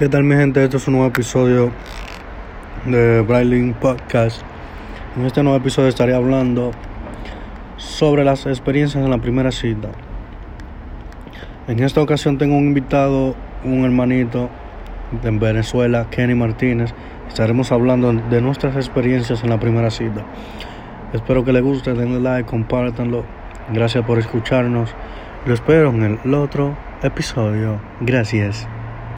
¿Qué tal mi gente? Esto es un nuevo episodio de Brailing Podcast. En este nuevo episodio estaré hablando sobre las experiencias en la primera cita. En esta ocasión tengo un invitado, un hermanito de Venezuela, Kenny Martínez. Estaremos hablando de nuestras experiencias en la primera cita. Espero que les guste, denle like, compártanlo. Gracias por escucharnos. Lo espero en el otro episodio. Gracias.